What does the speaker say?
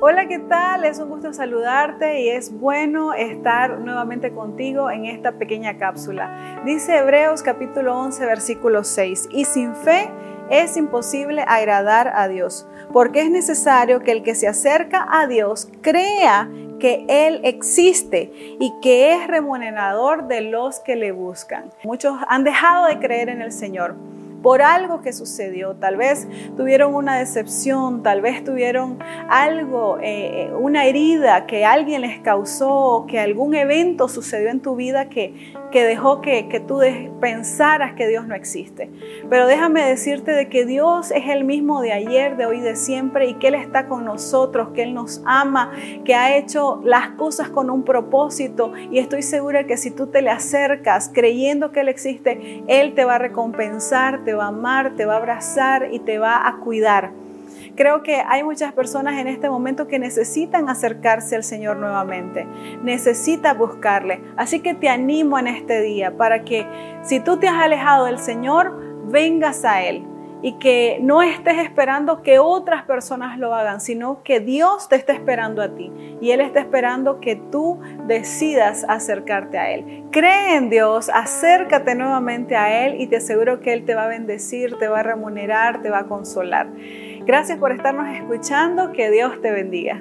Hola, ¿qué tal? Es un gusto saludarte y es bueno estar nuevamente contigo en esta pequeña cápsula. Dice Hebreos capítulo 11, versículo 6, y sin fe es imposible agradar a Dios, porque es necesario que el que se acerca a Dios crea que Él existe y que es remunerador de los que le buscan. Muchos han dejado de creer en el Señor por algo que sucedió. Tal vez tuvieron una decepción, tal vez tuvieron algo, eh, una herida que alguien les causó, que algún evento sucedió en tu vida que, que dejó que, que tú pensaras que Dios no existe. Pero déjame decirte de que Dios es el mismo de ayer, de hoy, de siempre y que Él está con nosotros, que Él nos ama, que ha hecho las cosas con un propósito y estoy segura que si tú te le acercas creyendo que Él existe, Él te va a recompensar, te va a amar, te va a abrazar y te va a cuidar. Creo que hay muchas personas en este momento que necesitan acercarse al Señor nuevamente, necesita buscarle. Así que te animo en este día para que si tú te has alejado del Señor, vengas a Él y que no estés esperando que otras personas lo hagan, sino que Dios te está esperando a ti y Él está esperando que tú decidas acercarte a Él. Cree en Dios, acércate nuevamente a Él y te aseguro que Él te va a bendecir, te va a remunerar, te va a consolar. Gracias por estarnos escuchando, que Dios te bendiga.